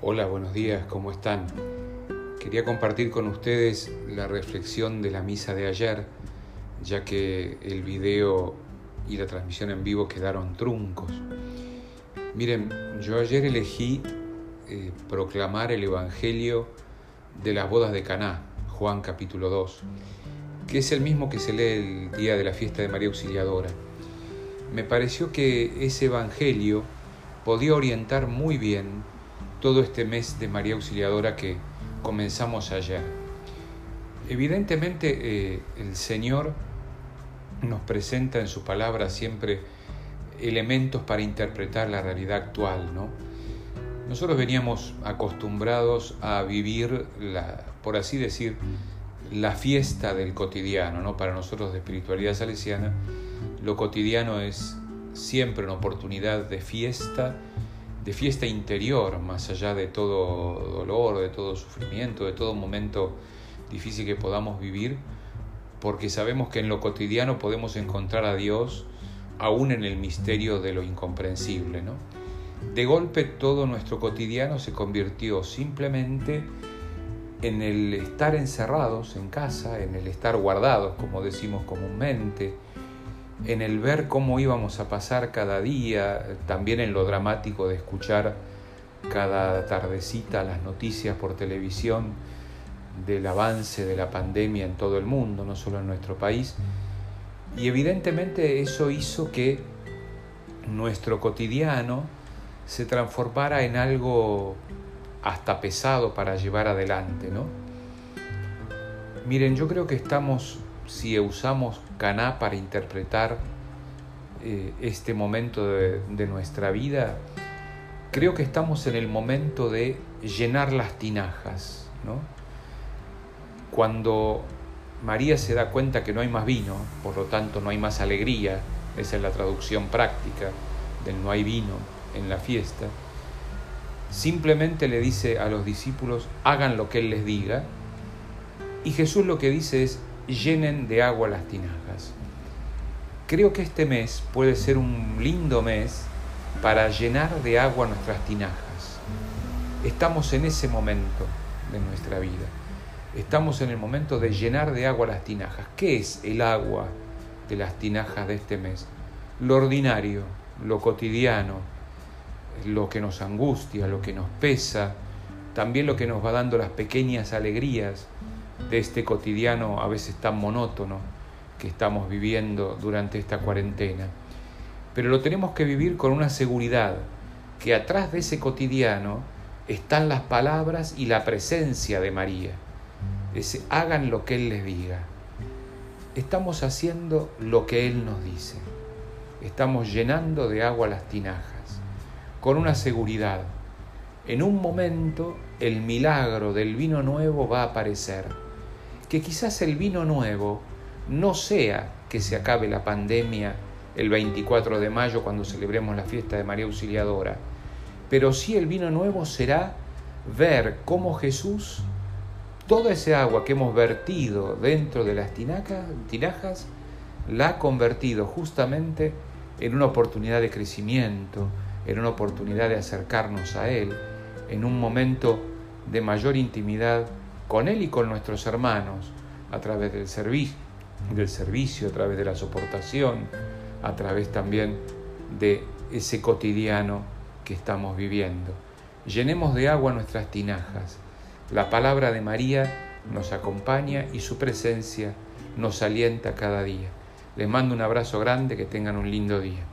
buenos días, ¿cómo están? Quería compartir con ustedes la reflexión de la misa de ayer, ya que el video y la transmisión en vivo quedaron truncos. Miren, yo ayer elegí eh, proclamar el Evangelio de las bodas de Caná, Juan capítulo 2, que es el mismo que se lee el día de la fiesta de María Auxiliadora. Me pareció que ese Evangelio podía orientar muy bien todo este mes de María Auxiliadora que comenzamos ayer. Evidentemente eh, el Señor nos presenta en su palabra siempre elementos para interpretar la realidad actual, ¿no? Nosotros veníamos acostumbrados a vivir, la, por así decir, la fiesta del cotidiano, ¿no? Para nosotros de espiritualidad salesiana, lo cotidiano es siempre una oportunidad de fiesta de fiesta interior, más allá de todo dolor, de todo sufrimiento, de todo momento difícil que podamos vivir, porque sabemos que en lo cotidiano podemos encontrar a Dios aún en el misterio de lo incomprensible. ¿no? De golpe todo nuestro cotidiano se convirtió simplemente en el estar encerrados en casa, en el estar guardados, como decimos comúnmente, en el ver cómo íbamos a pasar cada día, también en lo dramático de escuchar cada tardecita las noticias por televisión del avance de la pandemia en todo el mundo, no solo en nuestro país. Y evidentemente eso hizo que nuestro cotidiano se transformara en algo hasta pesado para llevar adelante, ¿no? Miren, yo creo que estamos si usamos Caná para interpretar eh, este momento de, nuestra vida, creo que estamos en el momento de llenar las tinajas. Cuando María se da cuenta que no hay más vino, por lo tanto no hay más alegría, esa es la traducción práctica del no hay vino en la fiesta, simplemente le dice a los discípulos, hagan lo que Él les diga, y Jesús lo que dice es, llenen de agua las tinajas. Creo que este mes puede ser un lindo mes para llenar de agua nuestras tinajas. Estamos en ese momento de nuestra vida. Estamos en el momento de llenar de agua las tinajas. ¿Qué es el agua de las tinajas de este mes? Lo ordinario, lo cotidiano, lo que nos angustia, lo que nos pesa, también lo que nos va dando las pequeñas alegrías de este cotidiano a veces tan monótono que estamos viviendo durante esta cuarentena. Pero lo tenemos que vivir con una seguridad, que atrás de ese cotidiano están las palabras y la presencia de María. Hagan lo que Él les diga. Estamos haciendo lo que Él nos dice. Estamos llenando de agua las tinajas, con una seguridad. En un momento el milagro del vino nuevo va a aparecer que quizás el vino nuevo no sea que se acabe la pandemia el 24 de mayo cuando celebremos la fiesta de María Auxiliadora, pero sí el vino nuevo será ver cómo Jesús, toda ese agua que hemos vertido dentro de las tinajas, la ha convertido justamente en una oportunidad de crecimiento, en una oportunidad de acercarnos a Él, en un momento de mayor intimidad con Él y con nuestros hermanos, a través del servicio, del servicio, a través de la soportación, a través también de ese cotidiano que estamos viviendo. Llenemos de agua nuestras tinajas. La palabra de María nos acompaña y su presencia nos alienta cada día. Les mando un abrazo grande, que tengan un lindo día.